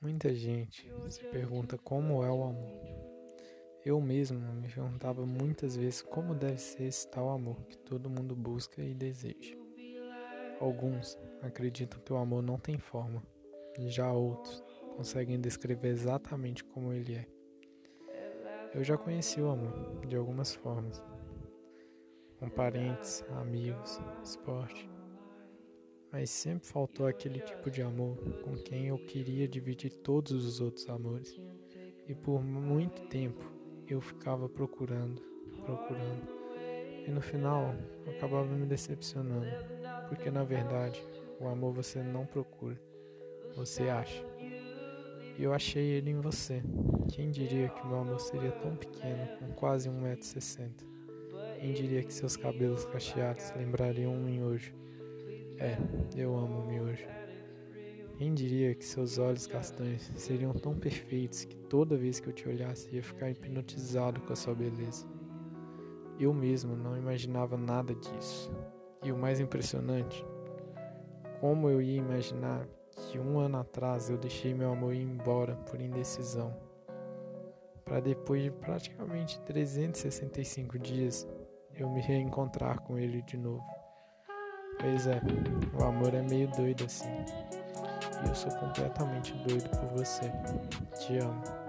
Muita gente se pergunta como é o amor. Eu mesmo me perguntava muitas vezes como deve ser esse tal amor que todo mundo busca e deseja. Alguns acreditam que o amor não tem forma, já outros conseguem descrever exatamente como ele é. Eu já conheci o amor de algumas formas, com parentes, amigos, esporte mas sempre faltou aquele tipo de amor com quem eu queria dividir todos os outros amores. E por muito tempo eu ficava procurando, procurando. E no final eu acabava me decepcionando, porque na verdade o amor você não procura, você acha. E eu achei ele em você. Quem diria que meu amor seria tão pequeno, com quase 1,60m? Quem diria que seus cabelos cacheados lembrariam um miojo? É, eu amo o miojo. Quem diria que seus olhos castanhos seriam tão perfeitos que toda vez que eu te olhasse ia ficar hipnotizado com a sua beleza? Eu mesmo não imaginava nada disso. E o mais impressionante, como eu ia imaginar que um ano atrás eu deixei meu amor ir embora por indecisão, para depois de praticamente 365 dias eu me reencontrar com ele de novo. Pois é, o amor é meio doido assim. E eu sou completamente doido por você. Te amo.